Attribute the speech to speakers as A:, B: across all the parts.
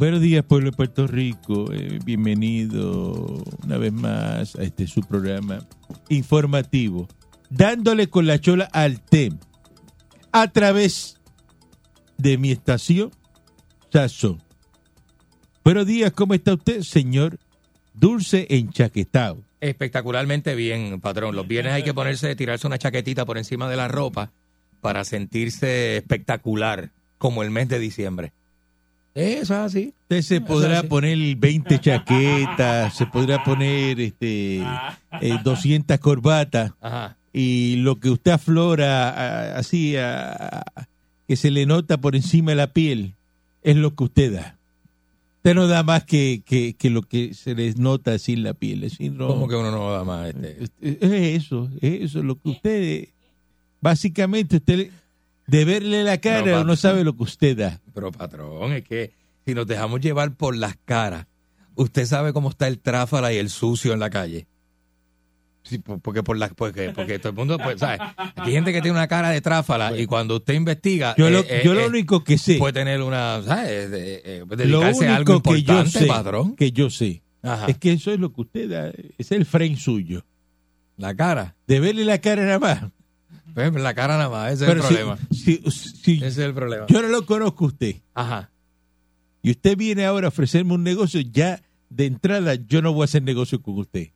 A: Buenos días, pueblo de Puerto Rico. Eh, bienvenido una vez más a este su programa informativo, dándole con la chola al TEM a través de mi estación Sazón. Buenos días, ¿cómo está usted, señor Dulce Enchaquetado?
B: Espectacularmente bien, patrón. Los viernes hay que ponerse, tirarse una chaquetita por encima de la ropa para sentirse espectacular, como el mes de diciembre. Eso es así.
A: Usted se podrá poner 20 chaquetas, se podrá poner este eh, 200 corbatas
B: Ajá.
A: y lo que usted aflora así, a- a- que se le nota por encima de la piel, es lo que usted da. Usted no da más que, que, que lo que se les nota así en la piel. así no-
B: ¿Cómo que uno no da más? Este?
A: Es eso, es eso, lo que usted, básicamente usted, de verle la cara, uno sabe lo que usted da.
B: Pero, patrón, es que si nos dejamos llevar por las caras, usted sabe cómo está el tráfala y el sucio en la calle. Sí, po- porque por las porque, porque todo el mundo pues sabe aquí hay gente que tiene una cara de tráfala y cuando usted investiga
A: Yo lo,
B: eh, eh,
A: yo lo
B: eh,
A: único que sé,
B: puede tener una ¿sabes? De- eh,
A: lo
B: dedicarse a algo
A: único que yo sé,
B: patrón
A: que yo sé,
B: Ajá.
A: es que eso es lo que usted da, es el frame suyo.
B: la cara
A: De verle la cara nada más.
B: Pues, la cara nada más ese
A: Pero
B: es
A: si,
B: el problema
A: si- si
B: ese es el problema
A: yo no lo conozco a usted
B: ajá
A: y usted viene ahora a ofrecerme un negocio, ya de entrada yo no voy a hacer negocio con usted.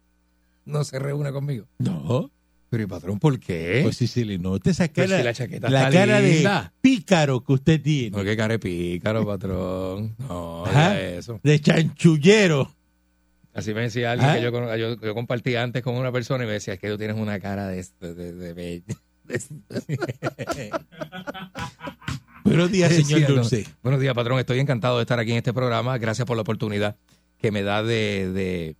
B: no se reúne conmigo
A: No,
B: pero y patrón ¿por qué?
A: pues si se le nota esa
B: Pero
A: cara,
B: si la
A: cara
B: linda.
A: de pícaro que usted tiene,
B: no qué cara de pícaro patrón no
A: Ajá.
B: eso
A: de chanchullero.
B: Así me decía alguien
A: ¿Ah?
B: que yo, yo, yo compartía antes con una persona y me decía, es que tú tienes una cara de... de, de, de- de-
A: Buenos días, señor. Dulce.
B: Buenos días, patrón. Estoy encantado de estar aquí en este programa. Gracias por la oportunidad que me da de, de,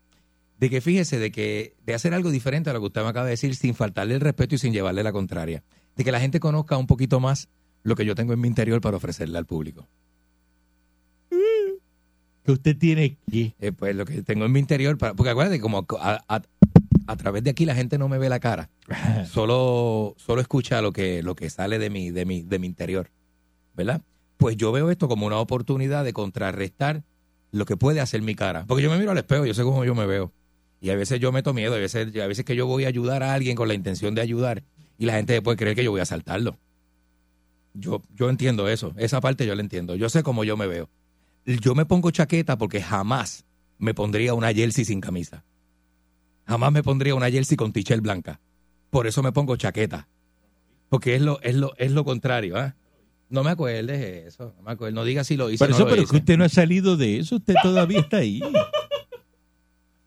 B: de que fíjese, de que de hacer algo diferente a lo que usted me acaba de decir sin faltarle el respeto y sin llevarle la contraria. De que la gente conozca un poquito más lo que yo tengo en mi interior para ofrecerle al público.
A: Que usted tiene que.
B: Eh, pues lo que tengo en mi interior, para, porque acuérdate, como a, a- a través de aquí la gente no me ve la cara. solo, solo escucha lo que, lo que sale de mi, de mi, de mi interior, ¿verdad? Pues yo veo esto como una oportunidad de contrarrestar lo que puede hacer mi cara. Porque yo me miro al espejo, yo sé cómo yo me veo. Y a veces yo meto miedo, a veces, a veces que yo voy a ayudar a alguien con la intención de ayudar y la gente puede creer que yo voy a asaltarlo. Yo, yo entiendo eso, esa parte yo la entiendo. Yo sé cómo yo me veo. Yo me pongo chaqueta porque jamás me pondría una jersey sin camisa. Jamás me pondría una jersey con tichel blanca. Por eso me pongo chaqueta. Porque es lo, es lo, es lo contrario, ¿ah? No me acuerdes de eso. No me acuerdes. No digas si lo hice
A: Por
B: o no
A: eso,
B: lo
A: pero
B: hice.
A: que usted no ha salido de eso, usted todavía está ahí.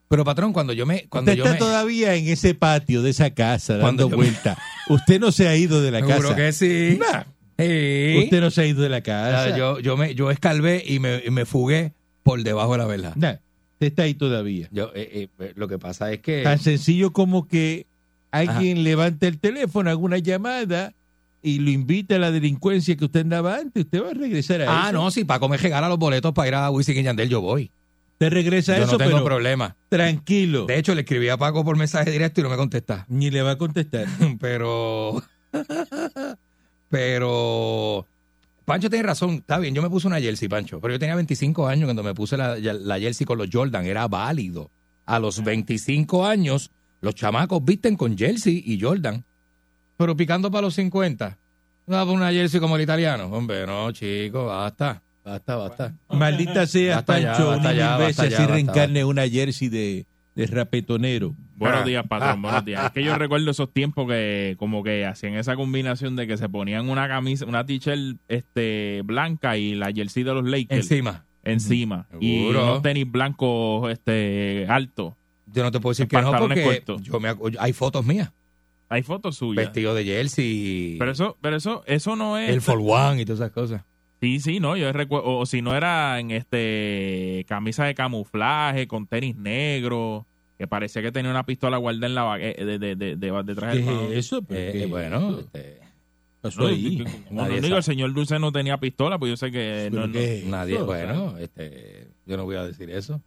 B: Pero patrón, cuando yo me, cuando
A: usted
B: yo
A: está
B: me,
A: todavía en ese patio de esa casa
B: Cuando
A: dando
B: me-
A: vuelta. Usted no se ha ido de la
B: seguro
A: casa.
B: que sí.
A: Nah,
B: Sí.
A: Usted no se ha ido de la casa.
B: yo, yo me, yo escalvé y me, y me fugué por debajo de la verja.
A: Nah, está ahí todavía.
B: Yo, eh, eh, lo que pasa es que
A: Tan sencillo como que alguien levanta el teléfono, haga una llamada y lo invita a la delincuencia que usted andaba antes. Usted va a regresar a eso.
B: Ah, no, si Paco me regala los boletos para ir a Wisin y Yandel, yo voy.
A: Usted regresa a
B: Yo
A: eso,
B: no tengo
A: pero
B: problema.
A: tranquilo.
B: De hecho, le escribí a Paco por mensaje directo y no me contesta.
A: Ni le va a contestar.
B: Pero. Pero. Pancho tiene razón. Está bien, yo me puse una jersey, Pancho. Pero yo tenía 25 años cuando me puse la, la jersey con los Jordan. Era válido. A los 25 años, los chamacos visten con jersey y Jordan. Pero picando para los 50. No, una jersey como el italiano. Hombre, no, chico, basta. Basta, basta.
A: Maldita sea,
B: Basta ya,
A: Pancho,
B: basta
A: una
B: ya,
A: mil veces
B: basta ya,
A: así
B: basta,
A: reencarne una jersey de, de rapetonero.
C: Buenos
B: Ah.
C: días, patrón, buenos días. Es que yo recuerdo esos tiempos que como que hacían esa combinación de que se ponían una camisa, una t-shirt este, blanca y la jersey de los Lakers
B: Encima.
C: encima. Y unos tenis blancos este, altos.
B: Yo no te puedo decir que no
C: pantalones
B: porque
C: cortos.
B: yo me, hay fotos mías.
C: Hay fotos suyas.
B: Vestido de jersey.
C: Pero eso, pero eso, eso no es.
B: el for one y todas esas cosas.
C: Sí, sí, no, yo recuerdo, o si no era en este camisa de camuflaje con tenis negros, que parecía que tenía una pistola guardada en la eh, de, de, de, de- detrás
A: ¿Qué
C: del
A: es eso? ¿Pero
B: Eh, eh, bueno,
A: eso?
B: este,
A: pasó
C: No,
A: ahí?
C: como no digo, el señor Dulce no tenía pistola, pues yo sé que no,
A: ¿Pero
C: no-
A: qué es
B: nadie,
A: eso?
B: bueno, este, yo no voy a decir eso.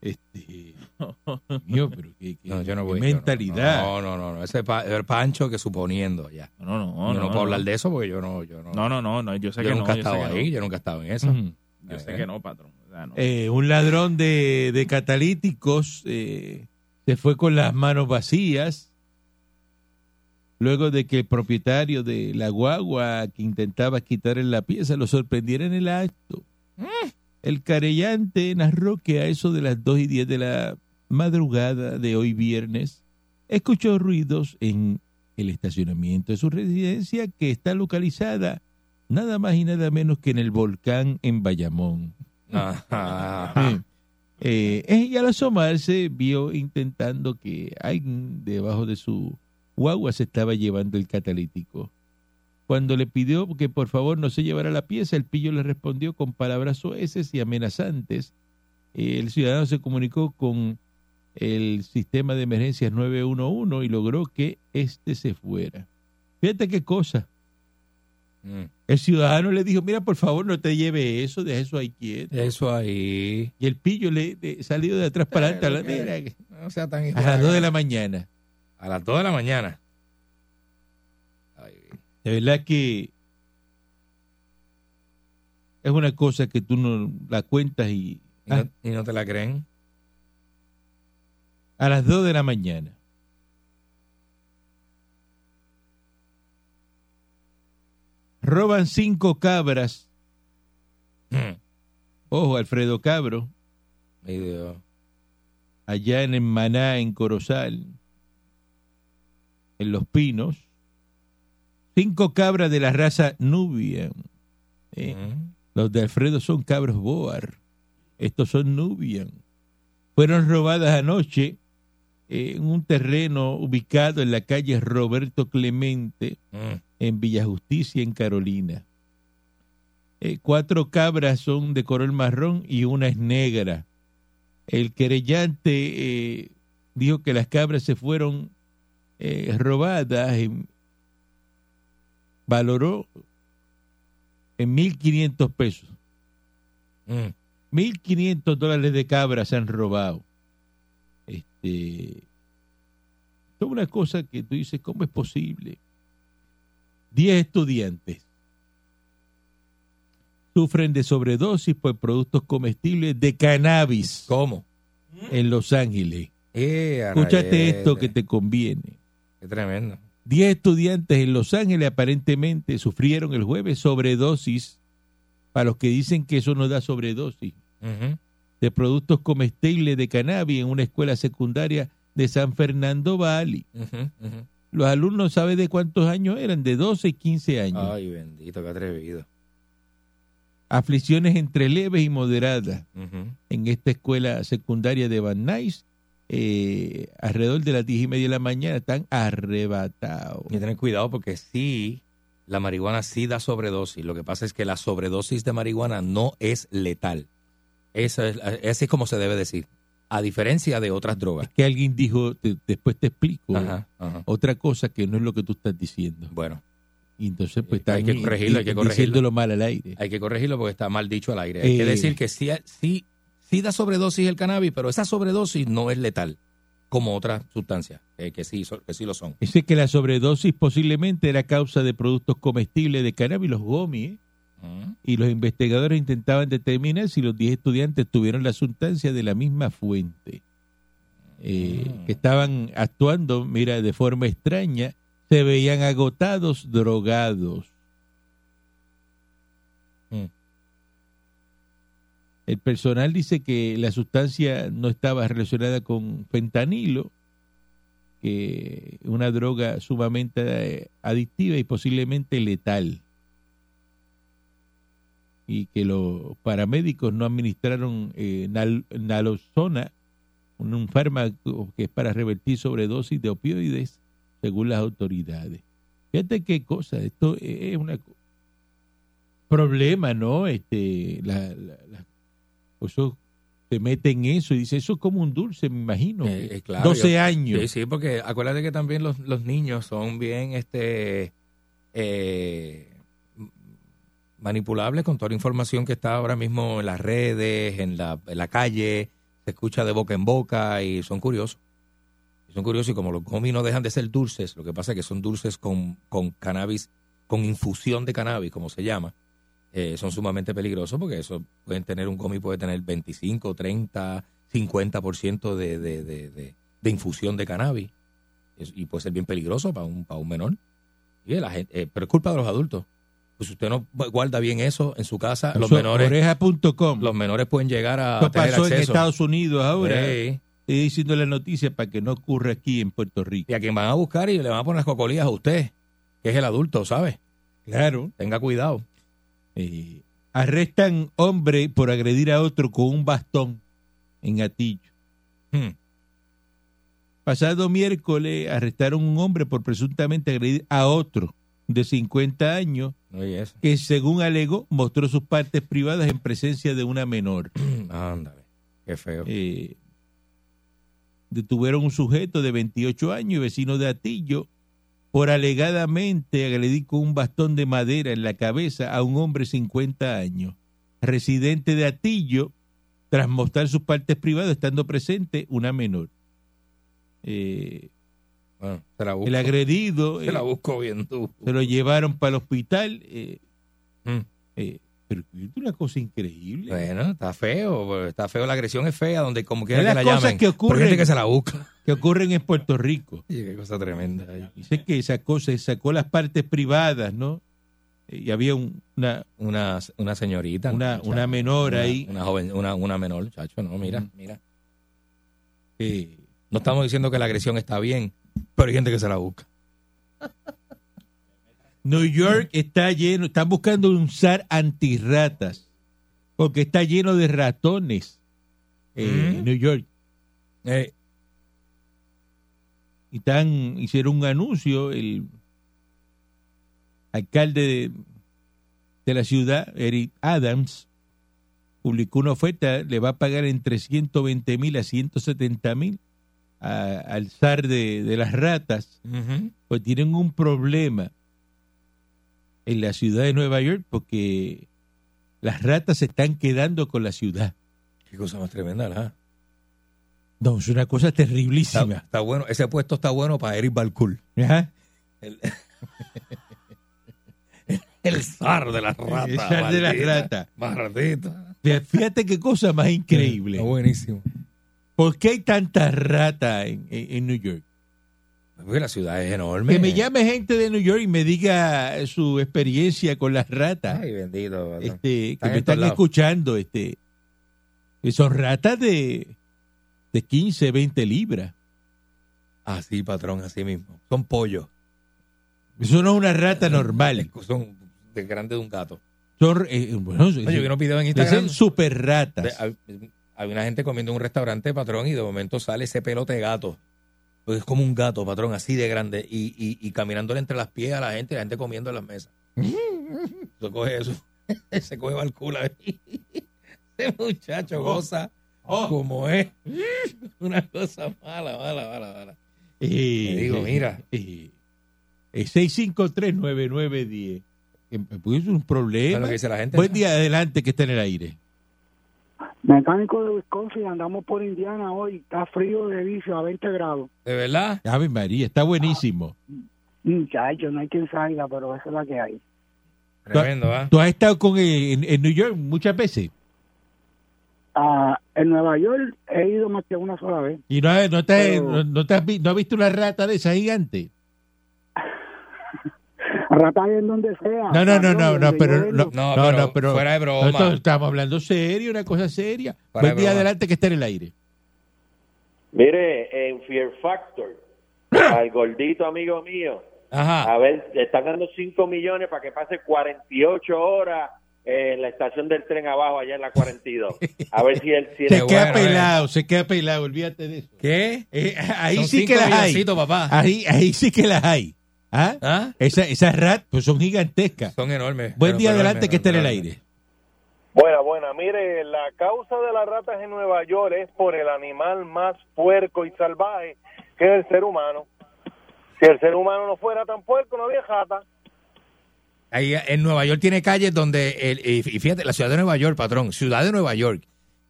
A: Este, mío, pero qué, qué-
B: No, yo no
A: qué
B: voy. yo no.
A: mentalidad.
B: No, no, no, no. Ese es pa- el Pancho que suponiendo ya.
C: no, no,
B: yo
C: no,
B: no, puedo hablar de eso porque yo no, yo no.
C: No, no, no, no, yo sé
B: yo
C: que
B: nunca
C: no.
B: he estado ahí,
C: no.
B: yo nunca he estado en eso.
C: Yo sé que no, patrón. O sea, no.
A: Eh, un ladrón de, de catalíticos eh, se fue con las manos vacías luego de que el propietario de la guagua que intentaba quitarle la pieza lo sorprendiera en el acto. El carellante narró que a eso de las 2 y 10 de la madrugada de hoy viernes escuchó ruidos en el estacionamiento de su residencia que está localizada nada más y nada menos que en el volcán en Bayamón.
B: Ajá.
A: Eh, y al asomarse vio intentando que alguien debajo de su guagua se estaba llevando el catalítico. Cuando le pidió que por favor no se llevara la pieza, el pillo le respondió con palabras soeces y amenazantes. El ciudadano se comunicó con el sistema de emergencias 911 y logró que éste se fuera. Fíjate qué cosa.
B: Mm.
A: El ciudadano le dijo, mira, por favor, no te lleve eso, deja eso ahí quieto.
B: Eso ahí.
A: Y el pillo le, le salió de atrás para adelante a, la, mira,
B: No sea tan
A: a las 2 de la mañana.
B: A las 2 de la mañana.
A: De verdad que es una cosa que tú no la cuentas y
B: ¿y,
A: ah,
B: no, y no te la creen?
A: a las 2 de la mañana. Roban cinco cabras.
B: Mm.
A: Ojo, Alfredo Cabro,
B: Ay, Dios.
A: allá en el Maná, en Corozal, en Los Pinos. Cinco cabras de la raza Nubian. Eh. Los de Alfredo son cabros Boar. Estos son Nubian. Fueron robadas anoche en un terreno ubicado en la calle Roberto Clemente,
B: Mm.
A: en Villa Justicia, en Carolina. Eh, cuatro cabras son de color marrón y una es negra. El querellante eh, dijo que las cabras se fueron eh, robadas, en- valoró en 1.500 pesos.
B: Mm.
A: 1.500 dólares de cabras se han robado. Este, es una cosa que tú dices, ¿cómo es posible? 10 estudiantes sufren de sobredosis por productos comestibles de cannabis
B: ¿Cómo?
A: en Los Ángeles.
B: Eh,
A: Escúchate esto que te conviene.
B: Qué tremendo.
A: 10 estudiantes en Los Ángeles aparentemente sufrieron el jueves sobredosis, para los que dicen que eso no da sobredosis, de productos comestibles de cannabis en una escuela secundaria de San Fernando Valley. Los alumnos, ¿sabe de cuántos años eran? De 12 y 15 años.
B: Ay, bendito, qué atrevido.
A: Aflicciones entre leves y moderadas en esta escuela secundaria de Van Nuys. Eh, alrededor de las 10 y media de la mañana están arrebatados.
B: Hay que tener cuidado porque sí, la marihuana sí da sobredosis. Lo que pasa es que la sobredosis de marihuana no es letal. Eso es, así es como se debe decir. A diferencia de otras drogas.
A: Que alguien dijo, te- después te explico,
B: Ajá, ajá.
A: otra cosa que no es lo que tú estás diciendo.
B: Bueno,
A: Y entonces, pues,
B: Hay
A: están
B: que corregirlo, hay que corregirlo.
A: diciéndolo mal al aire.
B: hay que corregirlo porque está mal dicho al aire. Hay que
A: Eh.
B: decir que sí, sí, sí da sobredosis el cannabis, pero esa sobredosis no es letal como otras sustancias eh, que, sí, que sí lo son.
A: Dice que la sobredosis posiblemente era causa de productos comestibles de cannabis, los gomis, ¿eh?
B: Ujú.
A: y los investigadores intentaban determinar si los 10 estudiantes tuvieron la sustancia de la misma fuente. Eh,
B: Mm.
A: que estaban actuando, mira, de forma extraña, se veían agotados, drogados. El personal dice que la sustancia no estaba relacionada con fentanilo, que una droga sumamente eh, adictiva y posiblemente letal. Y que los paramédicos no administraron eh, nal- naloxona, un, un fármaco que es para revertir sobredosis de opioides, según las autoridades. Fíjate qué cosa, esto es co- problema, ¿no? Este, eso se mete en eso y dice, eso es como un dulce, me imagino.
B: Eh, eh, claro,
A: 12
B: yo-
A: años.
B: Sí, sí, porque acuérdate que también los, los niños son bien este eh, manipulables con toda la información que está ahora mismo en las redes, en la, en la calle, se escucha de boca en boca y son curiosos. Y Son curiosos y como los gomis no dejan de ser dulces, lo que pasa es que son dulces con, con cannabis, con infusión de cannabis, como se llama, eh, son sumamente peligrosos porque eso pueden tener un gomi puede tener 25, 30, 50% de, de, de, de, de infusión de cannabis Es- y puede ser bien peligroso para un, para un menor. Y la gente, eh, pero es culpa de los adultos. Pues si usted no guarda bien eso en su casa, los menores, los menores pueden llegar a
A: Esto
B: tener
A: pasó en. Estados Unidos ahora.
B: Sí.
A: Estoy diciendo la noticia para que no ocurra aquí en Puerto Rico.
B: Y a quien van a buscar y le van a poner las cocolías a usted, que es el adulto, ¿sabe?
A: Claro.
B: Tenga cuidado.
A: Eh, arrestan hombre por agredir a otro con un bastón en Atillo.
B: Hmm.
A: Pasado miércoles arrestaron un hombre por presuntamente agredir a otro de 50 años que según alegó mostró sus partes privadas en presencia de una menor.
B: Ándale. Qué feo.
A: Eh, detuvieron un sujeto de 28 años y vecino de Atillo por alegadamente agredir con un bastón de madera en la cabeza a un hombre de 50 años, residente de Atillo, tras mostrar sus partes privadas estando presente una menor. Eh,
B: Bueno, se la busco.
A: el agredido
B: Se la
A: eh,
B: busco bien tú.
A: se lo llevaron para el hospital. eh,
B: Mm.
A: eh, pero es una cosa increíble.
B: Bueno, está feo, está feo, la agresión es fea, donde como quiera que la llamen.
A: que ocurren.
B: gente que se la busca.
A: Que ocurren en Puerto Rico.
B: Oye, qué cosa tremenda.
A: Dice que sacó, se sacó las partes privadas, ¿no? Eh, Y había un- una,
B: Una, una señorita.
A: Una- una menor
B: Una-
A: ahí.
B: Una joven, una, una menor, chacho, no, mira, mira.
A: eh,
B: No estamos diciendo que la agresión está bien, pero hay gente que se la busca.
A: New York está lleno, están buscando un SAR antirratas, porque está lleno de ratones eh,
B: Mm.
A: New York.
B: Eh,
A: Y tan, hicieron un anuncio, el alcalde de, de la ciudad, Eric Adams, publicó una oferta, le va a pagar entre 120 mil a 170 mil al SAR de, de las ratas,
B: ujú.
A: pues tienen un problema en la ciudad de Nueva York porque las ratas se están quedando con la ciudad.
B: Qué cosa más tremenda, ¿verdad?
A: No, es una cosa terriblísima.
B: está bueno, ese puesto está bueno para Eric Balcour.
A: Ajá.
B: El, el zar de las ratas.
A: El zar de las ratas.
B: Maldita.
A: Fíjate qué cosa más increíble.
B: Está buenísimo.
A: ¿Por qué hay tantas ratas en, en- en New York?
B: Porque la ciudad es enorme.
A: Que me llame gente de New York y me diga su experiencia con las ratas.
B: Ay, bendito.
A: este, que me están escuchando. Este, que son ratas de, de 15, 20 libras.
B: Así, patrón, así mismo. Son pollos.
A: Eso no es una rata normal.
B: Son de grande de un gato.
A: Son, eh, bueno,
B: Oye, yo vi videos en Instagram.
A: super
B: de-
A: ratas.
B: hay, hay una gente comiendo en un restaurante, patrón, y de momento sale ese pelote de gato. Porque es como un gato, patrón, así de grande. Y, y, y caminándole entre las pies a la gente, la gente comiendo en las mesas. Se coge eso. Se coge el culo. Ese muchacho goza
A: Oh.
B: como es. Una cosa mala, mala, mala, mala.
A: Eh,
B: Te digo, mira.
A: Eh, eh, 6539910. Eh, Pues es un
B: ¿Sabes
A: problema.
B: lo que dice la gente?
A: Buen día adelante que está en el aire.
D: Mecánico de Wisconsin, andamos por Indiana hoy, está frío de vicio a 20 grados.
B: ¿De verdad?
A: Ave María, está buenísimo.
D: Muchachos, no hay quien salga, pero esa es la que hay.
B: Tremendo, ¿ah?
A: ¿Tú has estado con eh, en, en New York muchas veces?
D: Ah, en Nueva York he ido más que una sola vez.
A: ¿Y no, has- no, te,
D: Pero-
A: no, no te has, vi- no has visto una rata de esa gigante?
D: ratas en donde sea.
A: No, no, no, no, no, pero no.
B: No,
A: no,
B: pero
A: no, pero
B: fuera de broma.
A: nosotros estamos hablando serio, una cosa seria.
B: Fuera
A: Buen día
B: broma.
A: adelante que esté en el aire.
E: Mire, en Fear Factor, al gordito amigo mío,
B: Ajá.
E: a ver, le están dando 5 millones para que pase 48 horas en la estación del tren abajo, allá en la 42. A ver si él... Si
A: Se
E: él-
A: queda
B: bueno, eh.
A: pelado, se queda pelado, olvídate de eso.
B: ¿Qué?
A: Eh, ahí
B: Son
A: sí que las hay.
B: papá.
A: Ahí, ahí sí que las hay. ¿Ah?
B: ¿Ah?
A: Esa- esas rat pues son gigantescas.
B: Son enormes.
A: Buen
B: Pero-
A: día
B: pero
A: adelante
B: enormes,
A: que esté en el aire.
F: Buena, buena. Mire, la causa de las ratas en Nueva York es por el animal más puerco y salvaje que es el ser humano. Si el ser humano no fuera tan puerco, no había rata.
B: Ahí en Nueva York tiene calles donde, el, y fíjate, la ciudad de Nueva York, patrón, ciudad de Nueva York,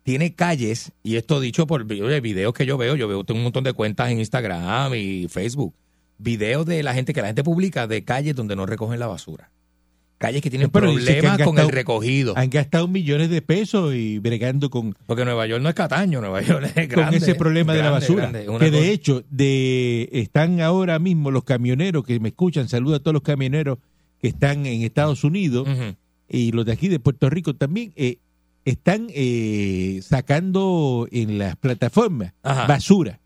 B: tiene calles, y esto dicho por videos que yo veo, yo veo tengo un montón de cuentas en Instagram y Facebook, videos de la gente que la gente publica de calles donde no recogen la basura. Calles que tienen
A: Pero que
B: problemas con el recogido.
A: Han gastado millones de pesos y bregando con,
B: Porque Nueva York no es Cataño, Nueva York es
A: con
B: grande.
A: ese problema de la basura.
B: grande.
A: Que de
B: cosa-
A: hecho, de están ahora mismo los camioneros que me escuchan, saludo a todos los camioneros que están en Estados Unidos y los de aquí de Puerto Rico también, eh, están eh, sacando en las plataformas
B: Ajá.
A: basura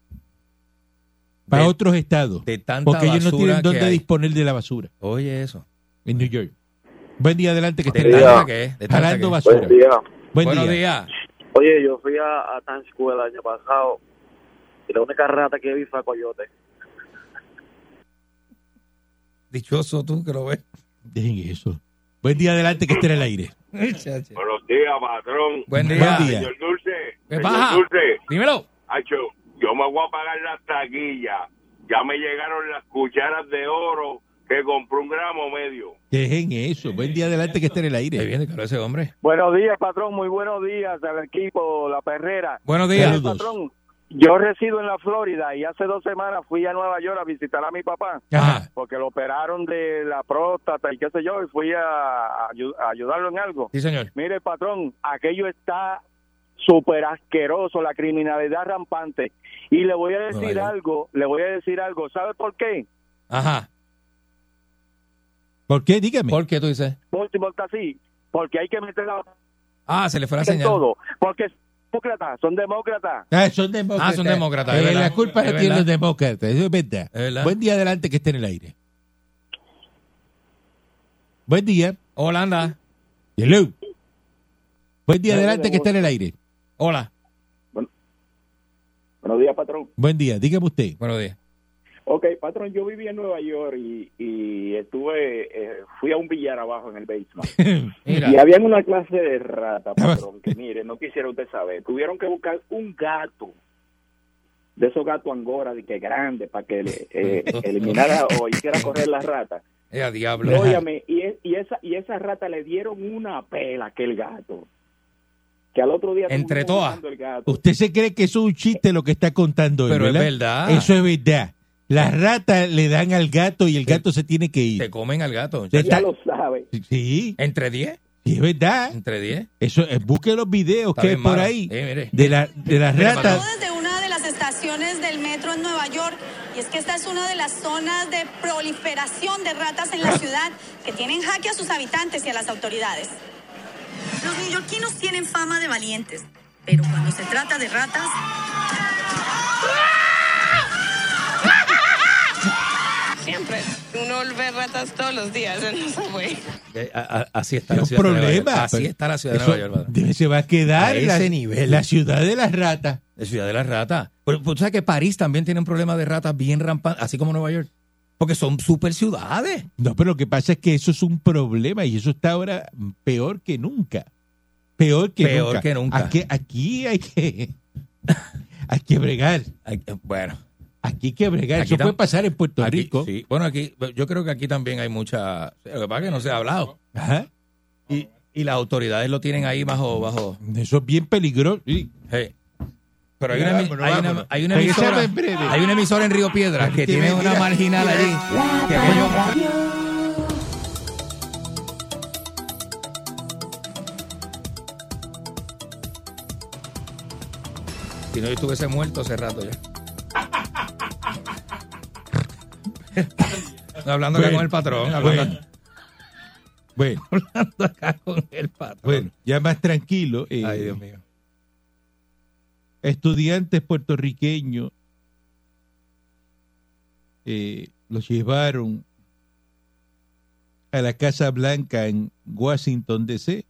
A: para
B: De-
A: otros estados.
B: de tanta
A: Porque ellos no
B: basura
A: tienen dónde
B: hay.
A: disponer de la basura
B: Oye, eso.
A: en New York. Buen día adelante que esté jalando
B: que es.
A: basura. Buen
B: Buenos
A: día.
B: días.
G: Oye, yo fui a, a Times Square el año pasado y la única rata que vi fue Coyote.
B: Dichoso tú que lo ves.
A: Dejen eso. Buen día adelante que esté en el aire.
H: Buenos días, patrón.
B: Buen día.
A: Buen día.
H: Señor Dulce.
B: ¿Qué
H: señor
B: pasa?
H: Dulce.
B: Dímelo.
H: Hacho, yo me voy a pagar las taquillas. Ya me llegaron las cucharas de oro que compré un gramo medio.
A: Dejen eso. Buen día adelante que esté en el
B: Ahí
A: aire.
B: viene, claro, ese hombre.
F: Buenos días, patrón. Muy buenos días al equipo La Perrera.
B: Buenos días.
A: Saludos.
F: Patrón, yo resido en la Florida y hace dos semanas fui a Nueva York a visitar a mi papá
A: Ajá.
F: porque lo operaron de la próstata y qué sé yo y fui a, a ayu- a ayudarlo en algo.
B: Sí, señor.
F: Mire, patrón, aquello está súper asqueroso, la criminalidad rampante. Y le voy a decir
B: Nueva York.
F: algo, le voy a decir algo. ¿Sabe por qué?
B: Ajá.
A: ¿Por qué? Dígame.
B: ¿Por qué tú dices?
F: Último está así, porque hay que meter la
B: Ah, se le fue la señal.
F: todo, porque demócratas, son demócratas.
A: Ah, son demócratas.
B: Ah, son demócratas,
A: Eh, la culpa
B: Es
A: la tienen los demócratas. Eso es verdad.
B: Es verdad.
A: Buen día adelante que esté en el aire. Buen día.
B: Hola, anda.
A: Hello. Buen día adelante que esté en el aire.
B: Hola.
G: Buenos días, patrón.
A: Buen día. Dígame usted.
B: Buenos días.
G: Ok, patrón, yo vivía en Nueva York y, y estuve, eh, fui a un billar abajo en el basement.
B: Mira.
G: Y habían una clase de rata, patrón, que mire, no quisiera usted saber. Tuvieron que buscar un gato, de esos gatos angora, de que grande, para que le, eh, eliminara o hiciera correr las ratas.
B: Eh, a diablo.
G: Óyame, y, es- y esa y esa rata le dieron una pela que el gato. Que al otro día...
B: Entre todas.
A: Usted se cree que eso es un chiste lo que está contando él,
B: Pero es
A: verdad. Eso es verdad. Las ratas le dan al gato y el gato se tiene que
B: Te
A: ir.
B: comen al gato.
G: Ya
A: está-
G: lo sabe.
A: Sí,
B: ¿Entre 10?
A: sí, es verdad.
B: ¿Entre 10?
A: Eso, eh, busque los videos
B: Está
A: que hay
B: bien
A: por ahí
B: Eh, mire.
A: de, la, de las
B: Mire,
A: ratas.
B: patrón.
I: desde una de las estaciones del metro en Nueva York y es que esta es una de las zonas de proliferación de ratas en la ciudad que tienen jaque a sus habitantes y a las autoridades. Los neoyorquinos tienen fama de valientes, pero cuando se trata de ratas,
J: Siempre. Uno ve ratas todos los días en los subway.
B: Así está
A: Es
B: la ciudad de Nueva York.
A: problema.
B: Así está la ciudad de Nueva York.
A: se va a quedar
B: A
A: la,
B: ese nivel.
A: la ciudad de las ratas.
B: La ciudad de las ratas. Pero, pero tú sabes que París también tiene un problema de ratas bien rampantes, así como Nueva York. Porque son super ciudades.
A: No, pero lo que pasa es que eso es un problema y eso está ahora peor que nunca. Peor que
B: Peor
A: nunca.
B: que nunca.
A: Aquí, aquí hay que hay que bregar.
B: Eh, Bueno,
A: Aquí hay que bregar.
B: Aquí
A: eso puede pasar en Puerto
B: aquí,
A: Rico.
B: sí. Bueno, aquí, yo creo que aquí también hay mucha. Lo que pasa es que no se ha hablado.
A: Ajá.
B: Y, y las autoridades lo tienen ahí bajo. bajo
A: Eso es bien peligroso. Sí.
B: hey. Pero hay una, hay, una, hay una emisora.
A: en breve.
B: Hay una emisora en Río Piedras que
A: Tiene-
B: una
A: mira,
B: marginal allí. Que. Si no, yo estuviese muerto hace rato ya. Hablando acá
A: Bueno,
B: con el patrón.
A: bueno.
B: Hablando,
A: Bueno,
B: hablando acá con el patrón.
A: bueno, ya más tranquilo. eh,
B: Ay, Dios mío.
A: estudiantes puertorriqueños eh, los llevaron a la Casa Blanca en Washington, D.C.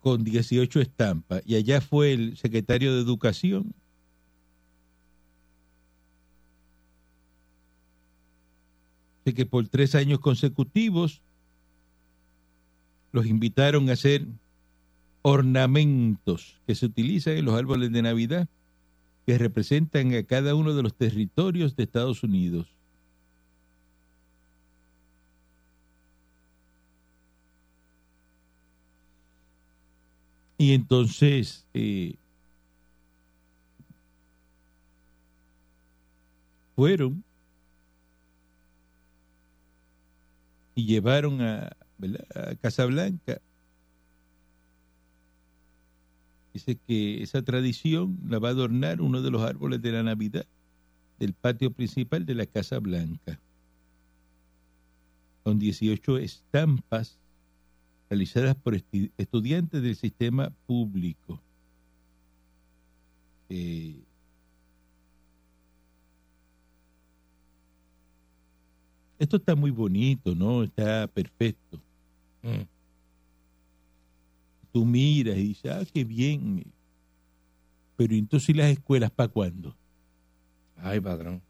A: con 18 estampas. Y allá fue el secretario de Educación. De que por tres años consecutivos los invitaron a hacer ornamentos que se utilizan en los árboles de Navidad que representan a cada uno de los territorios de Estados Unidos. Y entonces eh, fueron y llevaron a, a Casablanca. Dice que esa tradición la va a adornar uno de los árboles de la Navidad del patio principal de la Casa Blanca, con 18 estampas realizadas por estudiantes del sistema público. Eh, esto está muy bonito, ¿no? Está perfecto
B: Mm.
A: tú miras y dices, ah, qué bien. Pero entonces, ¿y las escuelas para cuándo?
B: Ay, patrón.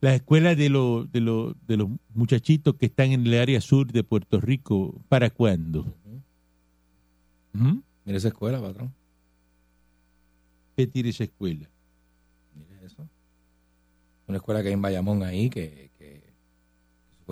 A: Las escuelas de, los de, los de los muchachitos que están en el área sur de Puerto Rico, ¿para cuándo? ¿Mm?
B: Mira esa escuela, patrón.
A: ¿Qué tiene esa escuela?
B: Mira eso. Una escuela que hay en Bayamón ahí que, que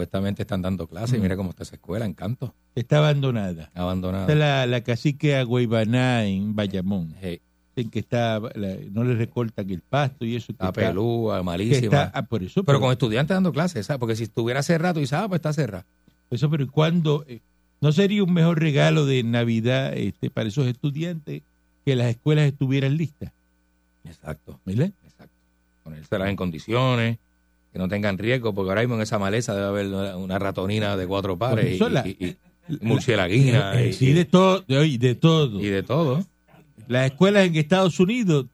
B: supuestamente están dando clases.
A: Mm.
B: Mira cómo está esa escuela, encanto.
A: Está abandonada.
B: Abandonada.
A: Está la, la cacique Agüeybaná en Bayamón.
B: Hey,
A: En que está, la- no le recortan el pasto y eso.
B: está- pelúa,
A: que
B: malísima.
A: está- ah, por eso,
B: pero con estudiantes dando clases, ¿sabes? Porque si estuviera cerrado, y ah, pues está cerrado.
A: Eso, pero ¿cuándo? eh, ¿No sería un mejor regalo de Navidad este, para esos estudiantes que las escuelas estuvieran listas?
B: Exacto,
A: ¿Verdad?
B: exacto. Ponérselas en condiciones, que no tengan riesgo, porque ahora mismo en esa maleza debe haber una, una ratonina de cuatro pares y,
A: la-
B: y- y- y murcielaguina
A: Eh,
B: y,
A: sí, de todo, oye, de todo.
B: y de todo.
A: Las escuelas en Estados Unidos,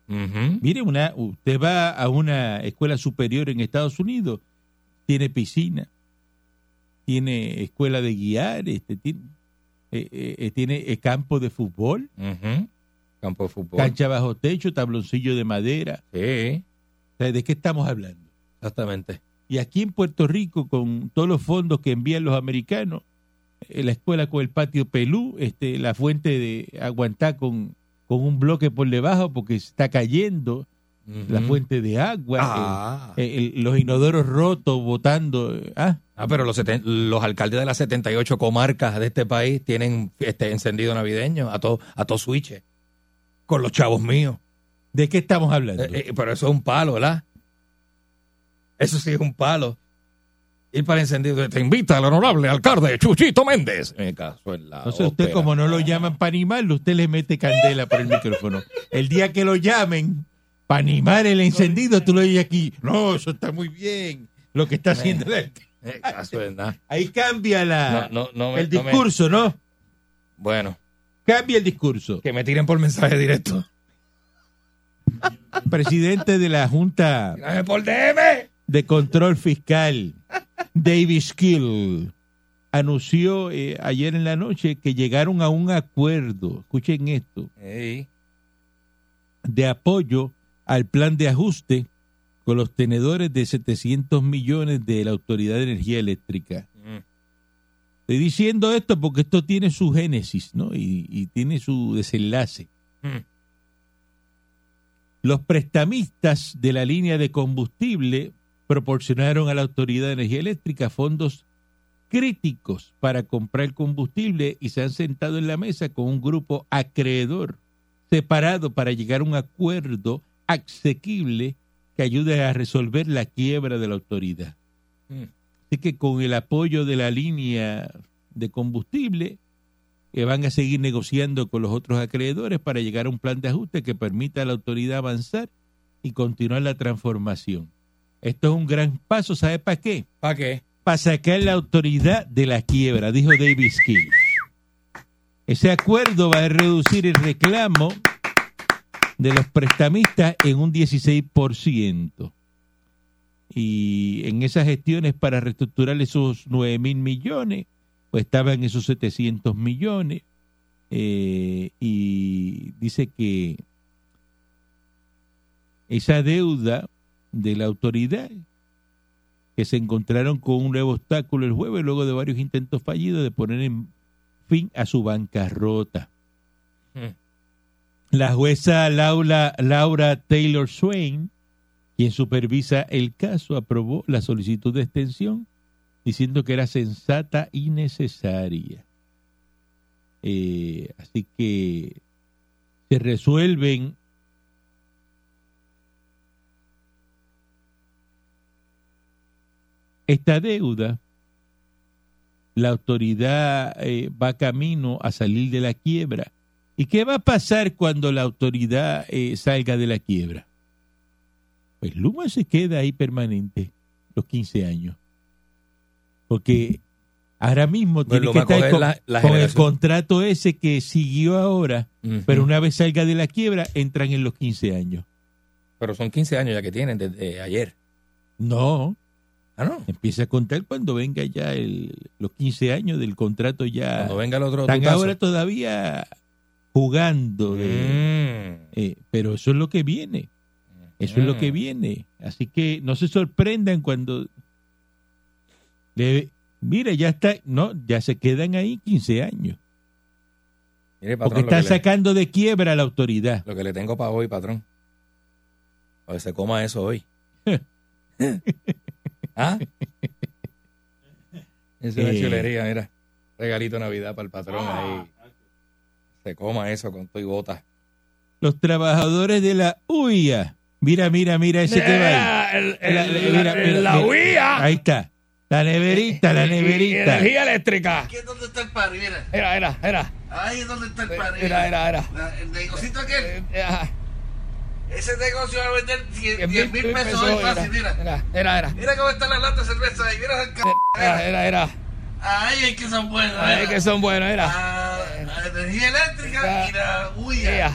A: mire, una, usted va a una escuela superior en Estados Unidos, tiene piscina, tiene escuela de guiar, este, tiene, eh, eh, eh, tiene eh, campo de fútbol.
B: Campo de fútbol.
A: cancha bajo techo, tabloncillo de madera.
B: Sí,
A: O sea, ¿De qué estamos hablando?
B: Exactamente.
A: Y aquí en Puerto Rico, con todos los fondos que envían los americanos, eh, la escuela con el patio pelú, este, la fuente de aguantar con, con un bloque por debajo porque está cayendo, la fuente de agua,
B: Ah.
A: eh, el- los inodoros rotos botando. eh, Ah,
B: Ah, pero los, los alcaldes de las 78 comarcas de este país tienen este encendido navideño a todo a todo switch con los chavos míos.
A: ¿de qué estamos hablando?
B: Eh, eh, pero eso es un palo, ¿verdad? Eso sí es un palo. Ir para el encendido. Te invita el honorable alcalde Chuchito Méndez. Me caso en la
A: Entonces usted como no lo llaman para animarlo, usted le mete candela por el micrófono. El día que lo llamen para animar el encendido, tú lo oyes aquí. No, eso está muy bien. Lo que está haciendo la-
B: Me caso en nada.
A: Ahí cambia la,
B: No, no, no me-
A: el
B: me-
A: discurso, ¿no?
B: Bueno,
A: Cambia el discurso.
B: que me tiren por mensaje directo.
A: Presidente de la Junta
B: por DM.
A: De Control Fiscal, David Skill, anunció eh, ayer en la noche que llegaron a un acuerdo, escuchen esto, de apoyo al plan de ajuste con los tenedores de 700 millones de la Autoridad de Energía Eléctrica.
B: Mm.
A: Estoy diciendo esto porque esto tiene su génesis, ¿no? Y, y tiene su desenlace.
B: Mm.
A: Los prestamistas de la línea de combustible proporcionaron a la Autoridad de Energía Eléctrica fondos críticos para comprar combustible y se han sentado en la mesa con un grupo acreedor separado para llegar a un acuerdo asequible que ayude a resolver la quiebra de la autoridad.
B: Mm.
A: Así que con el apoyo de la línea de combustible, que van a seguir negociando con los otros acreedores para llegar a un plan de ajuste que permita a la autoridad avanzar y continuar la transformación. Esto es un gran paso, ¿sabe para qué?
B: ¿Para qué?
A: para sacar la autoridad de la quiebra, dijo David Skill. Ese acuerdo va a reducir el reclamo de los prestamistas en un 16%. Y en esas gestiones para reestructurar esos 9 mil millones, pues estaban esos 700 millones. Eh, y dice que esa deuda de la autoridad que se encontraron con un nuevo obstáculo el jueves luego de varios intentos fallidos de poner en fin a su bancarrota.
B: Hmm.
A: La jueza Laura, Laura Taylor Swain, quien supervisa el caso, aprobó la solicitud de extensión diciendo que era sensata y necesaria. Eh, así que se resuelven esta deuda, la autoridad eh, va camino a salir de la quiebra. ¿Y qué va a pasar cuando la autoridad eh, salga de la quiebra? Pues Luma se queda ahí permanente los 15 años. Porque ahora mismo tiene que estar con,
B: la- la
A: con el contrato ese que siguió ahora, pero una vez salga de la quiebra, entran en los 15 años.
B: Pero son 15 años ya que tienen desde ayer.
A: No.
B: Ah, no.
A: Empieza a contar cuando venga ya el, los 15 años del contrato ya.
B: Cuando venga el otro
A: Están
B: tutazo.
A: ahora todavía jugando. de-
B: Mm.
A: eh, pero eso es lo que viene. Eso es lo que
B: Mm.
A: viene. Así que no se sorprendan cuando... le- mira, ya está... No, ya se quedan ahí 15 años.
B: Mire, patrón,
A: Porque están
B: le,
A: sacando de quiebra a la autoridad.
B: lo que le tengo para hoy, patrón. A ver, se coma eso hoy. ¿Ah? Es una
A: Eh.
B: chulería, mira. Regalito de Navidad para el patrón ahí. Se coma eso con tu y bota.
A: Los trabajadores de la UIA. Mira, mira, mira ese que va ahí.
B: El-
A: La-
B: el-
A: mira,
B: la-
A: mira,
B: la
A: mira.
B: UIA.
A: Ahí está. La neverita, la neverita.
B: Energía eléctrica.
K: Aquí es donde está el party, mira.
B: Era, era, era.
K: Ahí es donde está el party.
B: Era, era, era.
K: La- El negocito aquel.
B: Ajá.
K: Ese negocio va a vender 10
B: Diez
K: 10 mil pesos hoy fácil, mira.
B: Era, era, era.
K: Mira cómo está la lata de cerveza ahí. Mira c...
B: Era, era, era.
K: Ahí es que son buenos.
B: Ay,
K: mira.
B: que son buenos, era.
K: Ah, la energía eléctrica y la huya.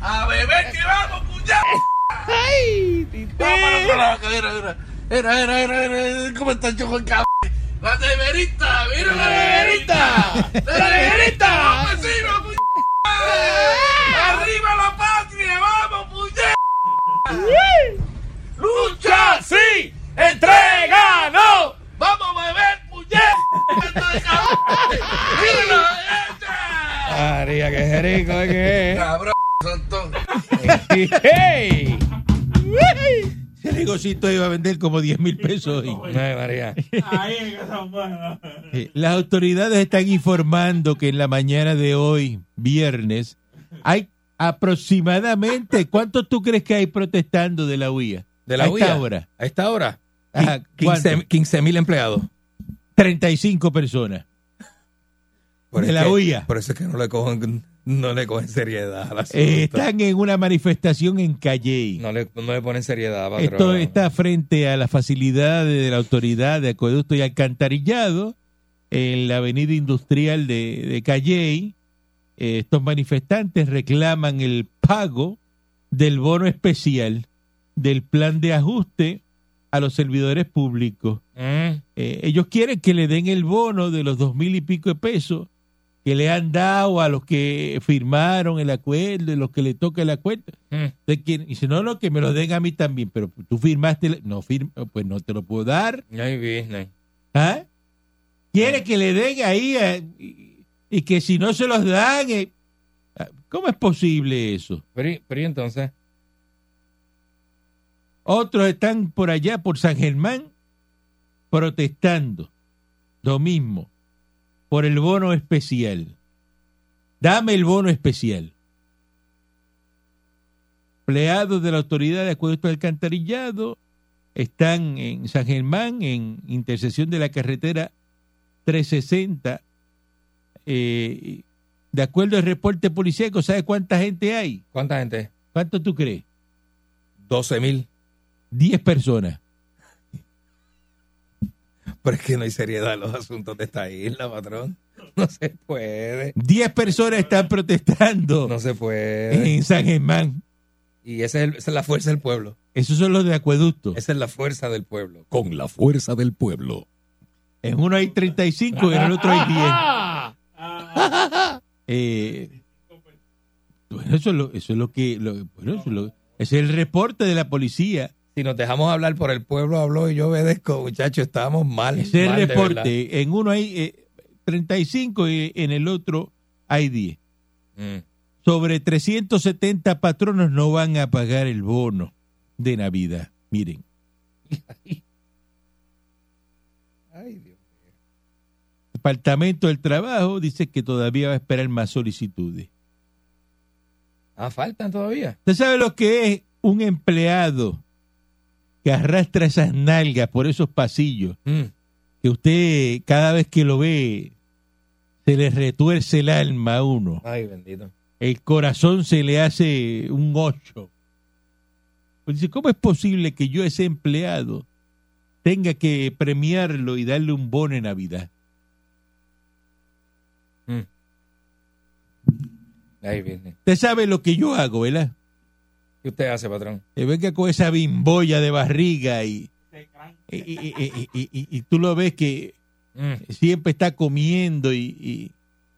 K: A beber que vamos, puñal.
B: Ay,
K: que mira, mira. Mira, mira, mira, mira, ¿Cómo está el chojo el cabrón? La neverita, mira la neverita. La neverita. Vamos encima, puñal. Arriba la patria, vamos. Lucha, sí. Entrega, no. Vamos a beber. Míralo,
B: María, qué rico es que es.
K: Cabrón, son todos.
B: ¡Hey!
A: Ese negocito iba a vender como 10 mil pesos hoy.
B: Ay, María.
A: Eh, Las autoridades están informando que en la mañana de hoy, viernes, hay aproximadamente, ¿cuántos tú crees que hay protestando de la UIA?
B: De la
A: a
B: UIA.
A: esta hora.
B: A esta hora.
A: Ajá, ¿cuánto?
B: 15 mil empleados.
A: 35 personas.
B: Por
A: De la
B: que-
A: UIA.
B: Por eso es que no le cogen, no le cogen seriedad asunto.
A: Eh, están en una manifestación en Calley.
B: no, le, no le ponen seriedad, patrón.
A: Esto está frente a las facilidades de la autoridad de acueducto y alcantarillado en la avenida industrial de, de Calley. Eh, estos manifestantes reclaman el pago del bono especial del plan de ajuste a los servidores públicos.
B: Mm.
A: Eh, ellos quieren que le den el bono de los dos mil y pico de pesos que le han dado a los que firmaron el acuerdo y los que le toca el acuerdo.
B: Mm.
A: De quien, dice, no, no, que me lo den a mí también, pero tú firmaste, el- no, firma, pues no te lo puedo dar.
B: Ay, business.
A: ¿Ah? Quiere que le den ahí eh, y, que si no se los dan, eh, ¿cómo es posible eso?
B: Pero, pero entonces,
A: Otros están por allá, por San Germán, protestando. Lo mismo, por el bono especial. Dame el bono especial. Empleados de la Autoridad de Acueducto Alcantarillado están en San Germán, en intersección de la carretera 360. Eh, de acuerdo al reporte policíaco, ¿sabe cuánta gente hay?
B: ¿cuánta gente?
A: ¿Cuánto tú crees?
B: 12 mil.
A: 10 personas.
B: Pero es que no hay seriedad en los asuntos de esta isla, patrón. No se puede.
A: 10 personas están protestando
B: No se puede.
A: en San Germán.
B: Y esa es, el- esa es la fuerza del pueblo.
A: Esos son los de acueducto.
B: Esa es la fuerza del pueblo. Con la fuerza del pueblo.
A: En uno hay 35 y en el otro hay 10. Eh, bueno, eso es lo, eso es lo que... lo- bueno, eso es lo- es el reporte de la policía.
B: Si nos dejamos hablar por el pueblo, habló y yo obedezco, muchachos, estábamos mal.
A: Es el reporte. En uno hay eh, 35 y en el otro hay 10.
B: Mm.
A: Sobre 370 patronos no van a pagar el bono de Navidad. Miren.
B: Ay, Dios.
A: Departamento del Trabajo dice que todavía va a esperar más solicitudes.
B: Ah, faltan todavía.
A: ¿Usted sabe lo que es un empleado que arrastra esas nalgas por esos pasillos?
B: Mm.
A: Que usted cada vez que lo ve se le retuerce el alma a uno.
B: Ay, bendito.
A: El corazón se le hace un ocho. Pues dice, ¿cómo es posible que yo ese empleado tenga que premiarlo y darle un bono en Navidad?
B: Mm. Ahí viene.
A: Usted sabe lo que yo hago, ¿verdad?
B: ¿Qué usted hace, patrón?
A: Que venga con esa bimbolla de barriga y, y, y- y- tú lo ves que
B: Mm.
A: siempre está comiendo y,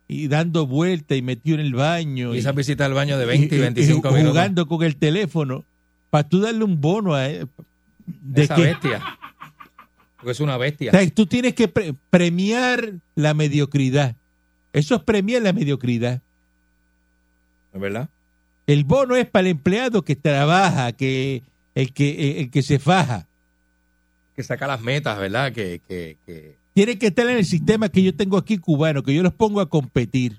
A: dando vueltas y metido en el baño.
B: Y esa visita al baño de 20 y, 25
A: y
B: minutos.
A: jugando con el teléfono para tú darle un bono a él. De
B: Esa
A: que,
B: bestia. Porque es una bestia.
A: o sea, tú tienes que pre- premiar la mediocridad. Eso es premiar la mediocridad.
B: ¿Es verdad?
A: El bono es para el empleado que trabaja, que el que el que se faja.
B: Que saca las metas, ¿verdad? Que, que, que...
A: Tiene que estar en el sistema que yo tengo aquí cubano, que yo los pongo a competir.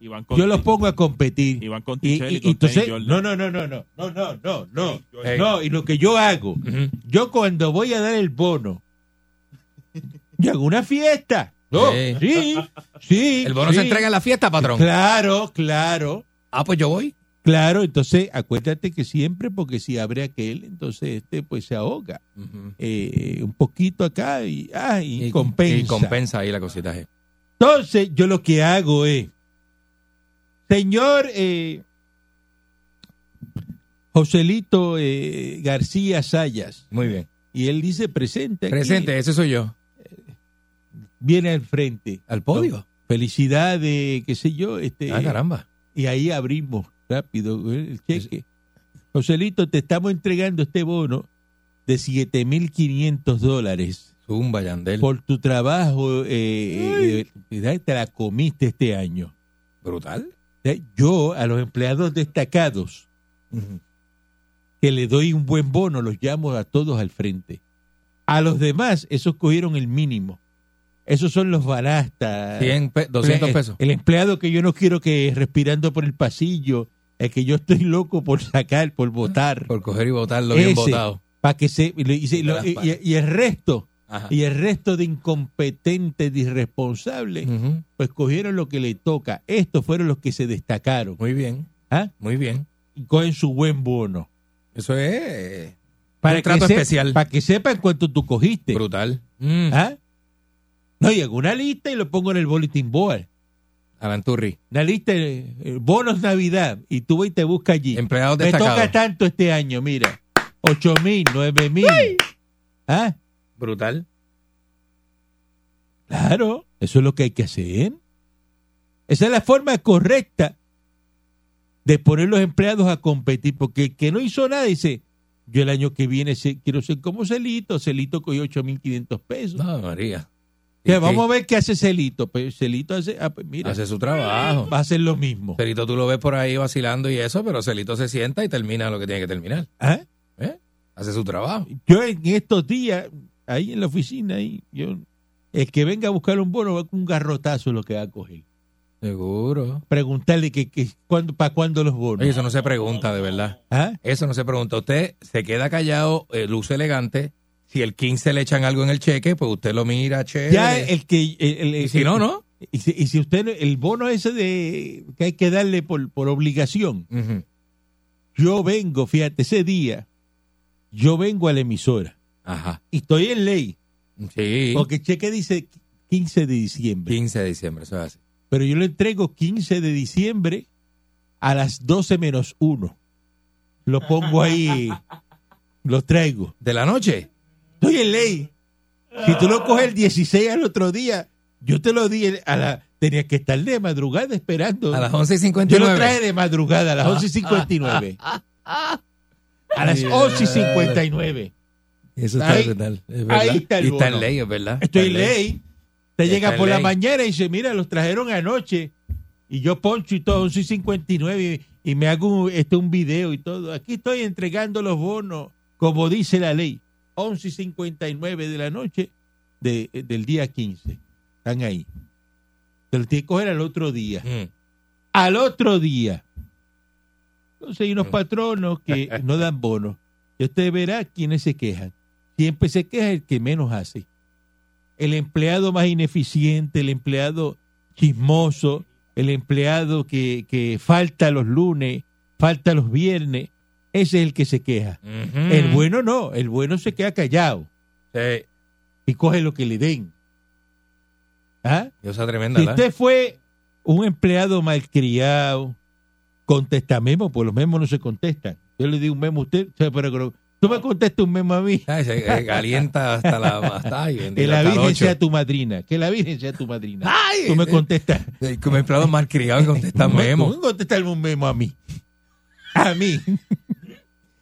C: Y van con,
A: Yo los pongo a competir.
C: y van con
A: Y,
C: y,
A: y-
C: con
A: entonces, no, no, no, no, no, no, no, no, no,
B: Hey.
A: no. Y lo que yo hago,
B: Ujú.
A: yo cuando voy a dar el bono, yo hago una fiesta. No,
B: Sí.
A: sí, sí.
B: ¿El bono
A: sí.
B: se entrega en la fiesta, patrón?
A: Claro, claro,
B: Ah, pues yo voy.
A: claro. Entonces, acuérdate que siempre, porque si abre aquel, entonces este pues se ahoga. Eh, un poquito acá y, ah, y,
B: Y
A: compensa.
B: Y compensa ahí la cosita. eh.
A: Entonces, yo lo que hago es, señor eh, Joselito eh, García Sayas,
B: Muy bien.
A: y él dice presente. aquí,
B: Presente, ese soy yo.
A: Viene al frente.
B: Al podio.
A: Felicidades, qué sé yo. Este,
B: Ah, caramba.
A: y ahí abrimos rápido el cheque. Joselito, te estamos entregando este bono de 7.500 dólares
B: Zumba, Yandel.
A: por tu trabajo. eh, eh, te la comiste este año.
B: Brutal.
A: Eh, Yo a los empleados destacados que le doy un buen bono, los llamo a todos al frente. A los demás, esos cogieron el mínimo. Esos son los balastas.
B: 100 pe- 200
A: El-
B: pesos.
A: El empleado que yo no quiero que respirando por el pasillo, el que yo estoy loco por sacar, por votar.
B: Por coger y votarlo bien votado.
A: Para que se y, se- lo- el resto,
B: Ajá.
A: y el resto de incompetentes, de irresponsables, pues cogieron lo que le toca. Estos fueron los que se destacaron.
B: Muy bien.
A: ¿ah?
B: Muy bien.
A: Y cogen su buen bono.
B: Eso es
A: Para
B: un trato
A: que se-
B: especial.
A: Para que sepan cuánto tú cogiste.
B: Brutal. Mm.
A: ¿Ah? No, y hago una lista y lo pongo en el bulletin board.
B: Alan Turri.
A: Una lista de eh, bonos Navidad. Y tú vas y te buscas allí.
B: Empleados
A: Me
B: destacados.
A: toca tanto este año, mira. Ocho mil, nueve mil. ¿Ah?
B: Brutal.
A: Claro, eso es lo que hay que hacer. Esa es la forma correcta de poner los empleados a competir, porque el que no hizo nada dice, yo el año que viene quiero ser como Celito, Celito cogió 8.500 pesos.
B: No, María.
A: Que
B: ¿Y
A: vamos a ver qué hace Celito. Pues Celito hace, ah, pues mira,
B: Hace su trabajo.
A: va a hacer lo mismo.
B: Celito tú lo ves por ahí vacilando y eso, pero Celito se sienta y termina lo que tiene que terminar.
A: ¿Ah?
B: ¿eh? Hace su trabajo.
A: Yo en estos días, ahí en la oficina, ahí, yo, el que venga a buscar un bono va con un garrotazo lo que va a coger.
B: Seguro.
A: Preguntarle que, que cuándo, para cuándo los bonos.
B: Oye, eso no se pregunta, de verdad.
A: ¿Ah?
B: Eso no se pregunta. Usted se queda callado, eh, luce elegante. Si el 15 le echan algo en el cheque, pues usted lo mira, chévere.
A: Ya el que... el-
B: si no, no.
A: Y si, y si usted, el bono ese de que hay que darle por, por obligación, yo vengo, fíjate, ese día, yo vengo a la emisora
B: Ajá.
A: y estoy en ley.
B: Sí.
A: Porque el cheque dice 15 de diciembre.
B: 15 de diciembre, eso es así.
A: Pero yo lo entrego 15 de diciembre a las 12 menos 1. Lo pongo ahí, lo traigo.
B: ¿De la noche?
A: Estoy en ley. Si tú lo coges el 16 al otro día, yo te lo di a la... Tenía que estar de madrugada esperando.
B: A las 11.59.
A: Yo lo traje de madrugada a las 11.59. A las 11.59.
B: Eso está
A: Ahí-
B: brutal. Es verdad.
A: ahí está el
B: Y está en ley, es verdad.
A: Estoy en ley. Te
B: Está
A: llega por la mañana y dice, mira, los trajeron anoche. Y yo poncho y todo, 11.59 y, y me hago un, este, un video y todo. Aquí estoy entregando los bonos, como dice la ley. 11.59 de la noche de- del día 15. Están ahí. Te lo tienes que coger al otro día.
B: Mm.
A: Al otro día. Entonces hay unos patronos que no dan bonos. Y usted verá quiénes se quejan. Siempre se queja el que menos hace. El empleado más ineficiente, el empleado chismoso, el empleado que, que falta los lunes, falta los viernes, ese es el que se queja. El bueno no, el bueno se queda callado
B: Sí.
A: y coge lo que le den. ¿Ah?
B: Cosa tremenda,
A: Si usted fue un empleado malcriado, contesta memo, pues los memos no se contestan. Yo le di un memo a usted, pero tú me contestas un memo a mí.
B: Ay, se eh, calienta hasta la... Hasta, ay,
A: Que la
B: hasta
A: Virgen sea tu madrina. Que la Virgen sea tu madrina.
B: Ay,
A: tú me
B: eh,
A: contestas.
B: eh, Como empleado malcriado contesta
A: Tú
B: memo.
A: me contestas un memo a mí. A mí.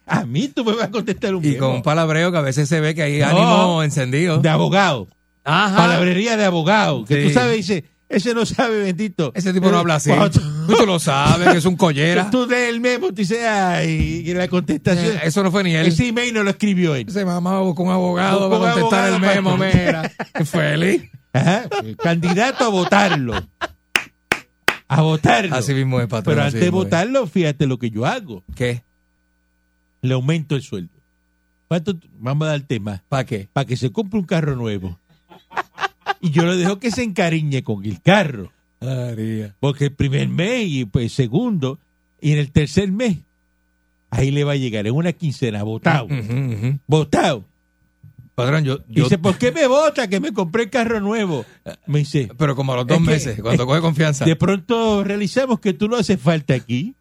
A: A mí tú me vas a contestar un
B: Y con un palabreo que a veces se ve que hay
A: No.
B: ánimo encendido.
A: De abogado.
B: Ajá.
A: Palabrería de abogado. Que
B: Sí.
A: tú sabes, dice, ese no sabe, bendito.
B: Ese tipo no habla así. Tú, tú lo sabes, que es un collera.
A: Tú lees el memo, tú dices, ay, y la contestación.
B: Eh, Eso no fue ni él.
A: Ese email no lo escribió él.
B: Ese mamá buscó un abogado para contestar el memo,
A: para-
B: mira. Feliz.
A: Ajá, el candidato a votarlo. A votarlo.
B: Así mismo es, patrón.
A: Pero antes de
B: es.
A: votarlo, fíjate lo que yo hago.
B: ¿Qué?
A: Le aumento el sueldo. ¿Cuánto? Vamos a dar tema.
B: ¿Para qué?
A: Para que se compre un carro nuevo. Y yo lo dejo que se encariñe con el carro.
B: María.
A: Porque el primer mes y pues segundo y en el tercer mes, ahí le va a llegar en una quincena, votado. Votado.
B: Patrón, yo, yo-
A: Dice, ¿por qué me vota que me compré el carro nuevo? Me dice,
B: pero como a los dos
A: que-
B: meses, cuando coge confianza.
A: de pronto realizamos que tú no haces falta aquí.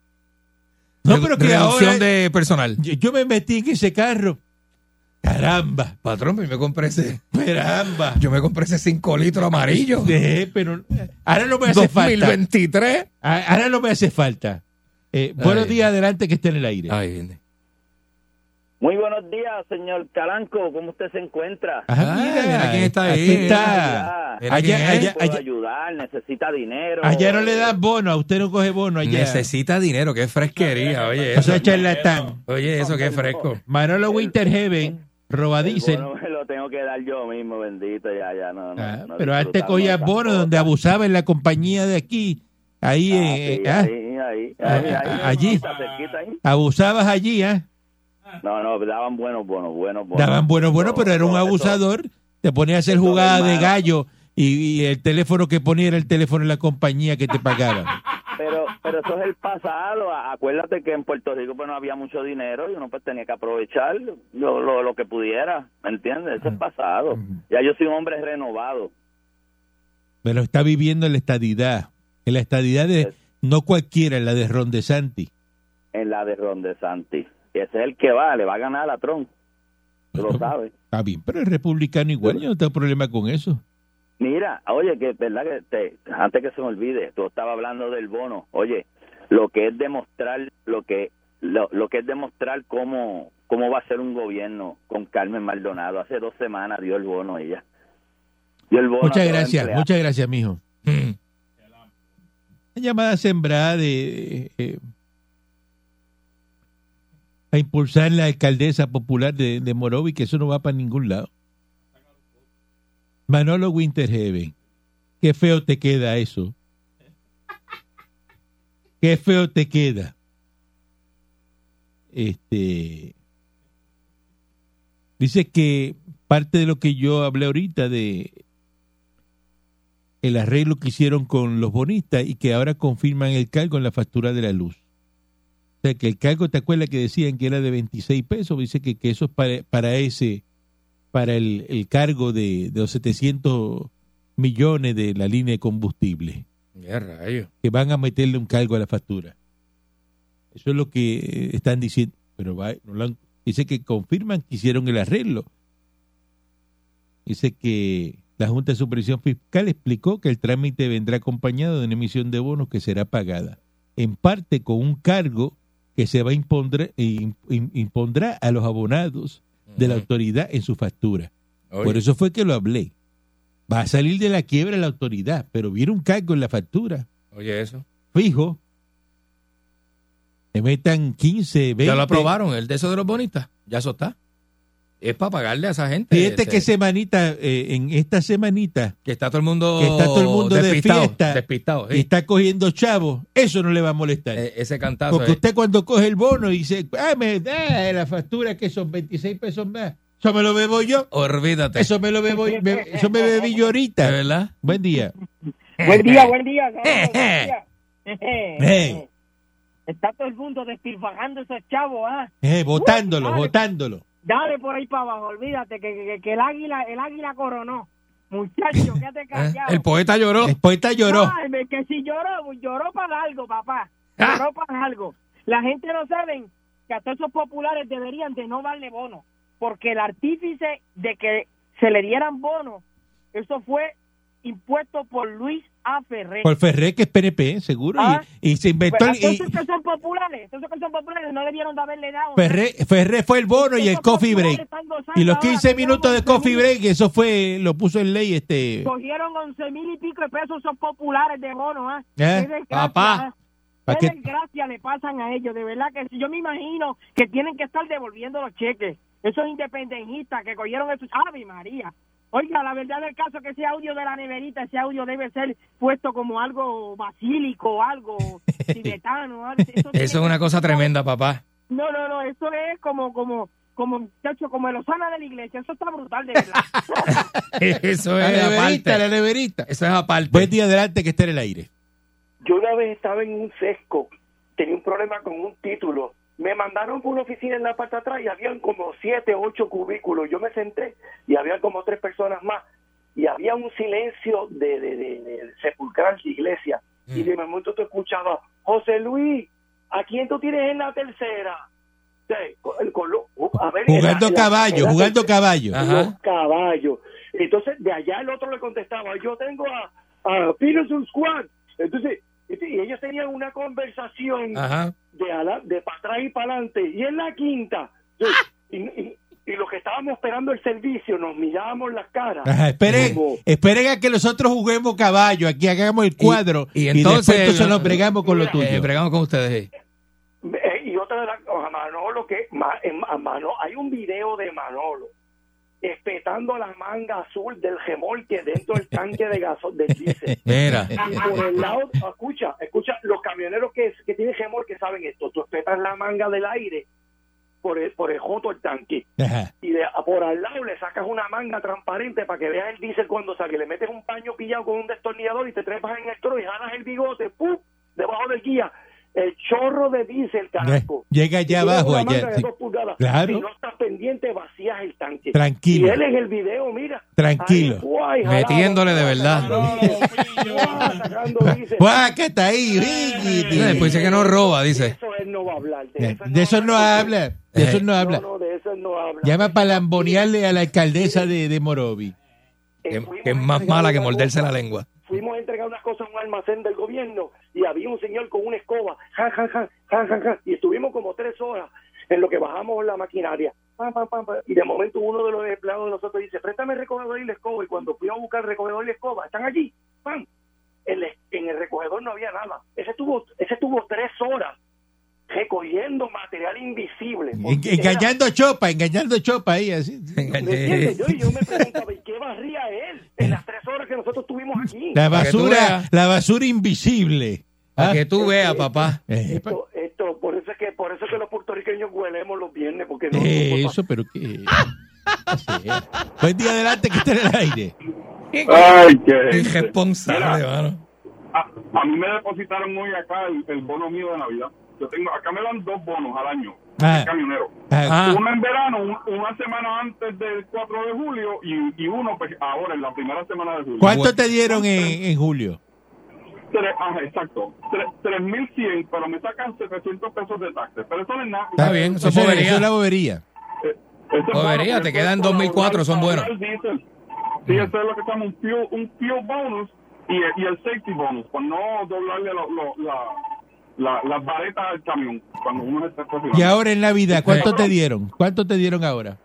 A: No, pero que
B: reducción
A: ahora
B: de personal.
A: yo, yo me metí en ese carro. Caramba,
B: Patrón, pues yo me compré ese.
A: caramba.
B: Yo me compré ese 5 litros amarillo.
A: Eh, pero ahora no me hace falta.
B: 2023.
A: Ah, Ahora no me hace falta. Eh, buenos días, adelante que esté en el aire.
B: Ay, viene.
G: Muy buenos días, señor Calanco. ¿Cómo usted se encuentra?
A: Ajá, mira
B: quién está ahí.
A: aquí está.
B: Es.
A: allá,
G: puedo
A: allá,
G: ayudar, necesita dinero.
A: allá no le dan bono, a usted no coge bono allá.
B: Necesita dinero, qué fresquería. Oye, eso.
A: sea, charlatán.
B: Oye, eso qué fresco.
A: Manolo Winterheaven,
G: El
A: robadiesel.
G: bono me lo tengo que dar yo mismo, bendito, ya, ya, no, no.
A: Ah,
G: no
A: pero antes cogía bono donde abusaba en la compañía de aquí. Ahí,
G: Ah,
A: eh,
G: sí,
A: ah,
G: ahí, ahí, ahí,
A: Ah,
G: ahí,
A: ah, allí. abusabas allí, ¿ah?
G: No, no, daban buenos bonos, buenos bonos.
A: Daban bueno, bueno, pero era un abusador. Te ponía a hacer
G: es
A: jugada de
G: malo.
A: gallo y, y el teléfono que ponía era el teléfono de la compañía que te pagaba.
G: Pero, pero eso es el pasado. Acuérdate que en Puerto Rico pues no había mucho dinero y uno pues tenía que aprovechar lo, lo, lo que pudiera, ¿me entiendes? Eso es pasado. Ya yo soy un hombre renovado.
A: Pero está viviendo en la estadidad. En la estadidad de no cualquiera, en la de Ron DeSantis.
G: en la de Ron DeSantis. Y ese es el que va, le va a ganar a Trump. Tú lo sabes.
A: Está bien, pero es republicano igual, yo no tengo problema con eso.
G: Mira, oye, que verdad que te, antes que se me olvide, tú estabas hablando del bono. Oye, lo que es demostrar, lo que lo, lo que es demostrar cómo cómo va a ser un gobierno con Carmen Maldonado. Hace dos semanas dio el bono ella. Dio el bono
A: Muchas gracias,
G: empleados.
A: muchas gracias, mijo.
B: Mm.
A: Una llamada sembrada de eh, a impulsar la alcaldesa popular de, de Morovi, que eso no va para ningún lado. Manolo Winterheaven, qué feo te queda eso. Qué feo te queda. Este dice que parte de lo que yo hablé ahorita de el arreglo que hicieron con los bonistas y que ahora confirman el cargo en la factura de la luz. O sea, que el cargo, ¿te acuerdas que decían que era de 26 pesos? Dice que, que eso es para, para ese para el, el cargo de, de los 700 millones de la línea de combustible,
B: rayo.
A: que van a meterle un cargo a la factura. Eso es lo que eh, están diciendo. Pero va, no lo han- dice que confirman que hicieron el arreglo. Dice que la Junta de Supervisión Fiscal explicó que el trámite vendrá acompañado de una emisión de bonos que será pagada, en parte con un cargo que se va a impondrá, im- im- impondrá a los abonados de la autoridad en su factura.
B: Oye.
A: Por eso fue que lo hablé. Va a salir de la quiebra la autoridad, pero viene un cargo en la factura,
B: Oye, eso.
A: fijo. Te metan 15, 20.
B: Ya lo aprobaron, el de eso de los bonistas. Ya eso está. Es para pagarle a esa gente.
A: Fíjate
B: Ese-
A: que semanita, eh, en esta semanita,
B: que está todo el mundo,
A: que está todo el mundo de
B: despistado,
A: fiesta
B: despistado, sí.
A: y está cogiendo chavos, eso no le va a molestar.
B: Eh, ese cantazo.
A: Porque
B: eh.
A: usted cuando coge el bono y dice, ah, me da la factura que son 26 pesos más, eso me lo bebo yo.
B: Olvídate.
A: Eso me lo bebo, me- eso me bebí yo ahorita.
B: ¿De verdad?
A: Buen día.
L: Buen día, buen día. buen día.
A: Eh,
L: Está todo el mundo despilfajando esos chavos, ¿ah?
A: eh, votándolo.
L: Dale por ahí para abajo, olvídate que, que, que el águila el águila coronó. Muchacho, quédate callado.
B: ¿Eh? El poeta lloró.
A: El poeta lloró.
L: Ay, me- que si lloró, lloró para algo, papá.
B: Ah.
L: Lloró para algo. La gente no sabe que a todos esos populares deberían de no darle bono, porque el artífice de que se le dieran bonos, eso fue impuesto por Luis A. Ferrer.
A: Por Ferrer, que es PNP, seguro. y-
L: Ah.
A: Y, se inventó.
L: Pero
A: el- y-
L: esos que son populares, esos que son populares no debieron de haberle dado.
A: Ferrer, Ferrer fue el bono y el coffee break. Y los 15 minutos de coffee break, eso fue, lo puso en ley este.
L: Cogieron once mil y pico de pesos esos populares de bono, ¿ah?
A: ¿Eh? Papá.
L: ¿ah?
A: ¿Pa'
L: Qué desgracia le pasan a ellos, de verdad que sí. yo me imagino que tienen que estar devolviendo los cheques. Esos independentistas que cogieron esos, ¡Ave María! Oiga, la verdad del caso es que ese audio de la neverita, ese audio debe ser puesto como algo basílico, algo tibetano. algo- Eso,
B: es una cosa tremenda, papá.
L: No, no, no, eso es como, como, como, muchacho, como el Osana de la iglesia. Eso está brutal, de verdad.
B: Eso
A: La
B: es
A: neverita,
B: aparte.
A: la neverita.
B: Eso es aparte.
A: Buen día adelante que esté en el aire.
M: Yo una vez estaba en un sesco, tenía un problema con un título. Me mandaron por una oficina en la parte de atrás y habían como siete, ocho cubículos. Yo me senté y había como tres personas más. Y había un silencio de, de, de- de sepulcral de iglesia. Y de momento tú escuchabas, José Luis, ¿a quién tú tienes en la tercera? Sí, con- con lo- uh, a ver,
A: Jugando caballo, jugando caballo.
M: los caballos. Entonces, de allá el otro le contestaba, yo tengo a, a Peterson Squad. Entonces, y ellos tenían una conversación
B: Ajá.
M: de, ala- de para atrás y para adelante. Y en la quinta, y, y, y los que estábamos esperando el servicio, nos mirábamos las caras.
A: Ajá, esperen,
M: como,
A: esperen a que nosotros juguemos caballo, aquí hagamos el cuadro y,
B: y entonces-
A: entonces nos bregamos con lo
M: Mira,
A: tuyo.
B: Eh, bregamos con ustedes. eh.
M: Eh, y otra de las cosas, Manolo, que Ma- Manolo, hay un video de Manolo espetando la manga azul del remolque dentro del tanque de gaso del diésel.
B: Mira.
M: Y por el lado, escucha, escucha, los camioneros que, que tienen remolque saben esto, tú espetas la manga del aire por el, por el joto del tanque
A: Ajá.
M: y de, por al lado le sacas una manga transparente para que veas el diésel cuando sale, le metes un paño pillado con un destornillador y te trepas en el tro y jalas el bigote, ¡pum! debajo del guía, el chorro de diésel, carajo.
A: Llega allá abajo, allá.
M: de
A: sí. Claro.
M: Si no estás pendiente, vacías el tanque.
A: Tranquilo.
M: Y él en el video, mira.
A: Tranquilo.
M: ahí, guay, jalado,
B: Metiéndole de verdad.
A: Guau, que está ahí, riquiti.
B: Eh, Después dice que no roba, dice.
M: Eso él no va a hablar. De eso,
A: De no habla, de eso no habla.
M: de eso él no habla.
A: Llama para lambonearle a la alcaldesa de, de Morovi.
B: Que, que es más mala que morderse la lengua.
M: Fuimos a entregar unas cosas a un almacén del gobierno y había un señor con una escoba, ja, ja, ja, ja, ja, ja, y estuvimos como tres horas en lo que bajamos la maquinaria. Pam, pam, pam, y de momento uno de los empleados de nosotros dice, préstame el recogedor y la escoba. Y cuando fui a buscar el recogedor y la escoba, están allí. ¡Pam! En, el recogedor no había nada. Ese tuvo, ese tuvo tres horas recogiendo material invisible. Era-
A: engañando chopa, engañando chopa ahí, así.
M: Yo, y yo me preguntaba, ¿y qué barría él en las tres horas que nosotros estuvimos aquí?
A: La basura, la basura invisible.
B: Para
A: Ah.
B: que tú veas, papá.
A: Eh,
M: Esto, esto, por eso es que, por eso es que los puertorriqueños huelemos los viernes, porque no,
A: eh,
M: no-
A: eso, pero qué. Buen día adelante que esté en el aire.
N: Ay, qué
B: Irresponsable, mano.
N: a, a mí me depositaron hoy acá el, el bono mío de Navidad. Yo tengo, acá me dan dos bonos al año.
A: Ah.
N: camionero.
A: Ah.
N: Uno en verano, un- una semana antes del 4 de julio y, y uno pues ahora en la primera semana de julio.
A: ¿Cuánto te dieron en, en julio?
N: Tres, ajá, exacto. Tres- 3.100, pero me sacan 700 pesos de taxes. Pero eso no es nada.
B: Está bien, eso es
A: Eso es-
B: bobería.
A: eso es la bobería.
N: Eh, eso
B: Bobería,
N: bueno,
B: te quedan
N: es por
B: 2004, son buenos.
N: Sí, eso es lo que se llama un fuel, un fuel bonus y, y el safety bonus, por no doblarle lo- lo- la, la, las varetas al camión cuando uno está estacionado.
A: Y ahora en Navidad, ¿cuánto te dieron? ¿Cuánto te dieron ahora?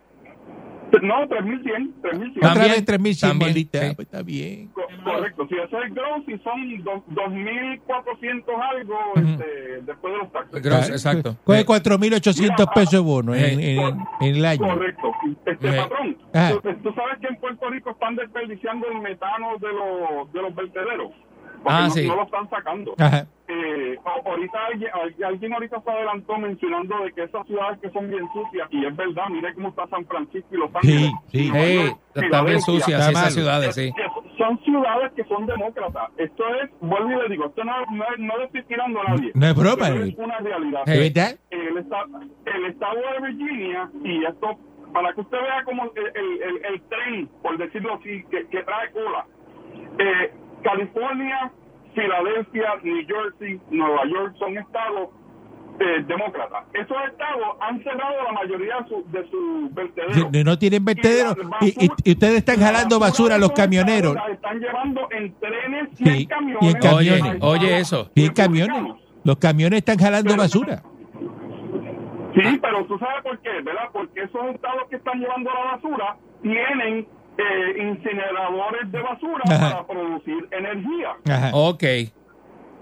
N: No, 3.100, 3.100.
A: Otra
B: También,
A: vez 3.100
B: también,
A: bolitas.
B: sí.
A: Ah, pues está bien.
N: Co- Correcto, si ese es el gross y son dos- 2.400 algo este, después de los taxes.
B: Gross, exacto.
A: Coge 4.800 pesos de bono en, en- en el año.
N: Correcto. Este
B: Eh.
N: patrón, tú, tú sabes que en Puerto Rico están desperdiciando el metano de los, de los vertederos. Porque
B: Ah,
N: no,
B: sí.
N: no lo están sacando.
A: Ajá.
N: Eh, ahorita alguien, al- alguien ahorita se adelantó mencionando de que esas ciudades que son bien sucias, y es verdad, mire cómo está San Francisco y Los Ángeles.
A: Sí, sí.
N: York,
B: están bien sucias
A: Está
B: esas ciudades, sí.
N: Que son ciudades que son demócratas. Esto es, vuelvo y le digo, esto no, no, no le estoy tirando a nadie.
A: No es broma, eh.
N: es una realidad.
A: ¿De verdad?
N: El, el estado de Virginia, y esto, para que usted vea como el, el, el- el tren, por decirlo así, que, que trae cola. Eh, California, Filadelfia, New Jersey, Nueva York son estados eh, demócratas. Esos estados han cerrado la mayoría de sus de sus vertederos.
A: No, no tienen vertedero.
N: Y
A: Y, ustedes están
N: La
A: jalando basura a los camioneros.
N: La están llevando en trenes y
A: Sí,
N: en camiones.
A: y en camiones.
N: a
B: Oye, eso.
A: Y en camiones. Los camiones están jalando basura.
N: Sí, pero tú sabes por qué, ¿verdad? Porque esos estados que están llevando la basura tienen eh, incineradores de basura
A: Ajá.
N: para producir energía.
A: Ajá.
B: Ok.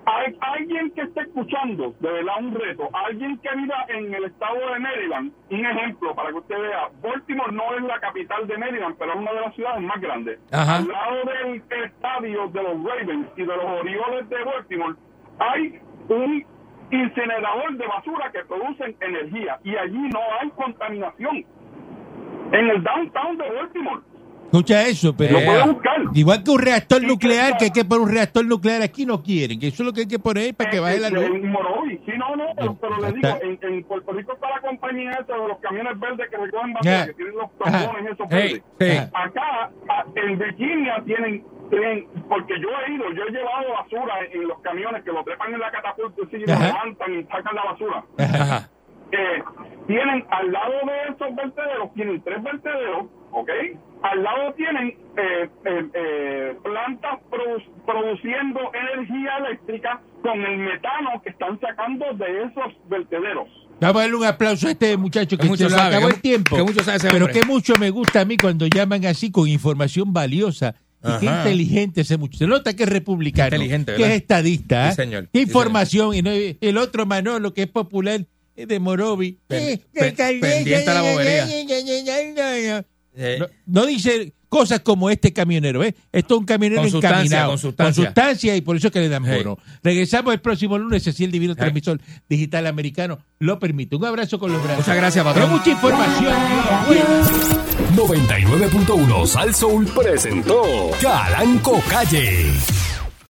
N: Hay alguien que esté escuchando, de verdad, un reto, alguien que viva en el estado de Maryland, un ejemplo para que usted vea, Baltimore no es la capital de Maryland, pero es una de las ciudades más grandes.
B: Ajá.
N: Al lado del estadio de los Ravens y de los Orioles de Baltimore, hay un incinerador de basura que producen energía y allí no hay contaminación. En el downtown de Baltimore.
A: Escucha eso, pero
N: Lo puede buscar.
A: igual que un reactor nuclear, que hay que poner un reactor nuclear aquí, no quieren, que eso es lo que hay que poner para que baje la luz.
N: En Morovis, sí, no, no, pero, pero le digo, en, en Puerto Rico está la compañía esa de los camiones verdes que recogen basura, que tienen los
A: Ajá.
N: trombones esos
B: Hey,
N: verdes.
B: sí.
N: Acá, a- en Virginia, tienen, tienen, porque yo he ido, yo he llevado basura en, en los camiones que lo trepan en la catapulta y lo
A: Ajá.
N: levantan y sacan la basura.
B: Ajá.
N: Eh, tienen al lado de esos vertederos, tienen tres vertederos, ¿ok? Al lado tienen eh, eh, eh, plantas produ- produciendo energía eléctrica con el metano que están sacando de esos vertederos.
A: Vamos a darle un aplauso a este muchacho que
B: Que mucho
A: se lo
B: sabe,
A: acabó
B: que
A: el tiempo.
B: que mucho sabe ese
A: pero que mucho me gusta a mí cuando llaman así con información valiosa. Y qué inteligente ese muchacho. Se nota que es republicano.
B: Inteligente,
A: que es estadista.
B: Sí,
A: ¿eh?
B: señor.
A: Qué
B: Sí,
A: información. Y no- el otro Manolo, que es popular, de Morovi. Eh,
B: pen-
A: que-
B: pendiente a la bobería.
A: Eh, No, no dice cosas como este camionero, ¿eh? Esto es un camionero
B: Con sustancia,
A: encaminado.
B: con sustancia.
A: sustancia y por eso que le dan
B: Hey.
A: bono. Regresamos el próximo lunes, si el divino
B: Hey.
A: transmisor digital americano lo permite. Un abrazo con los brazos.
B: Muchas gracias,
A: Pero
B: patrón.
A: mucha información.
O: 99.1 Sal Soul presentó Calanco Calle.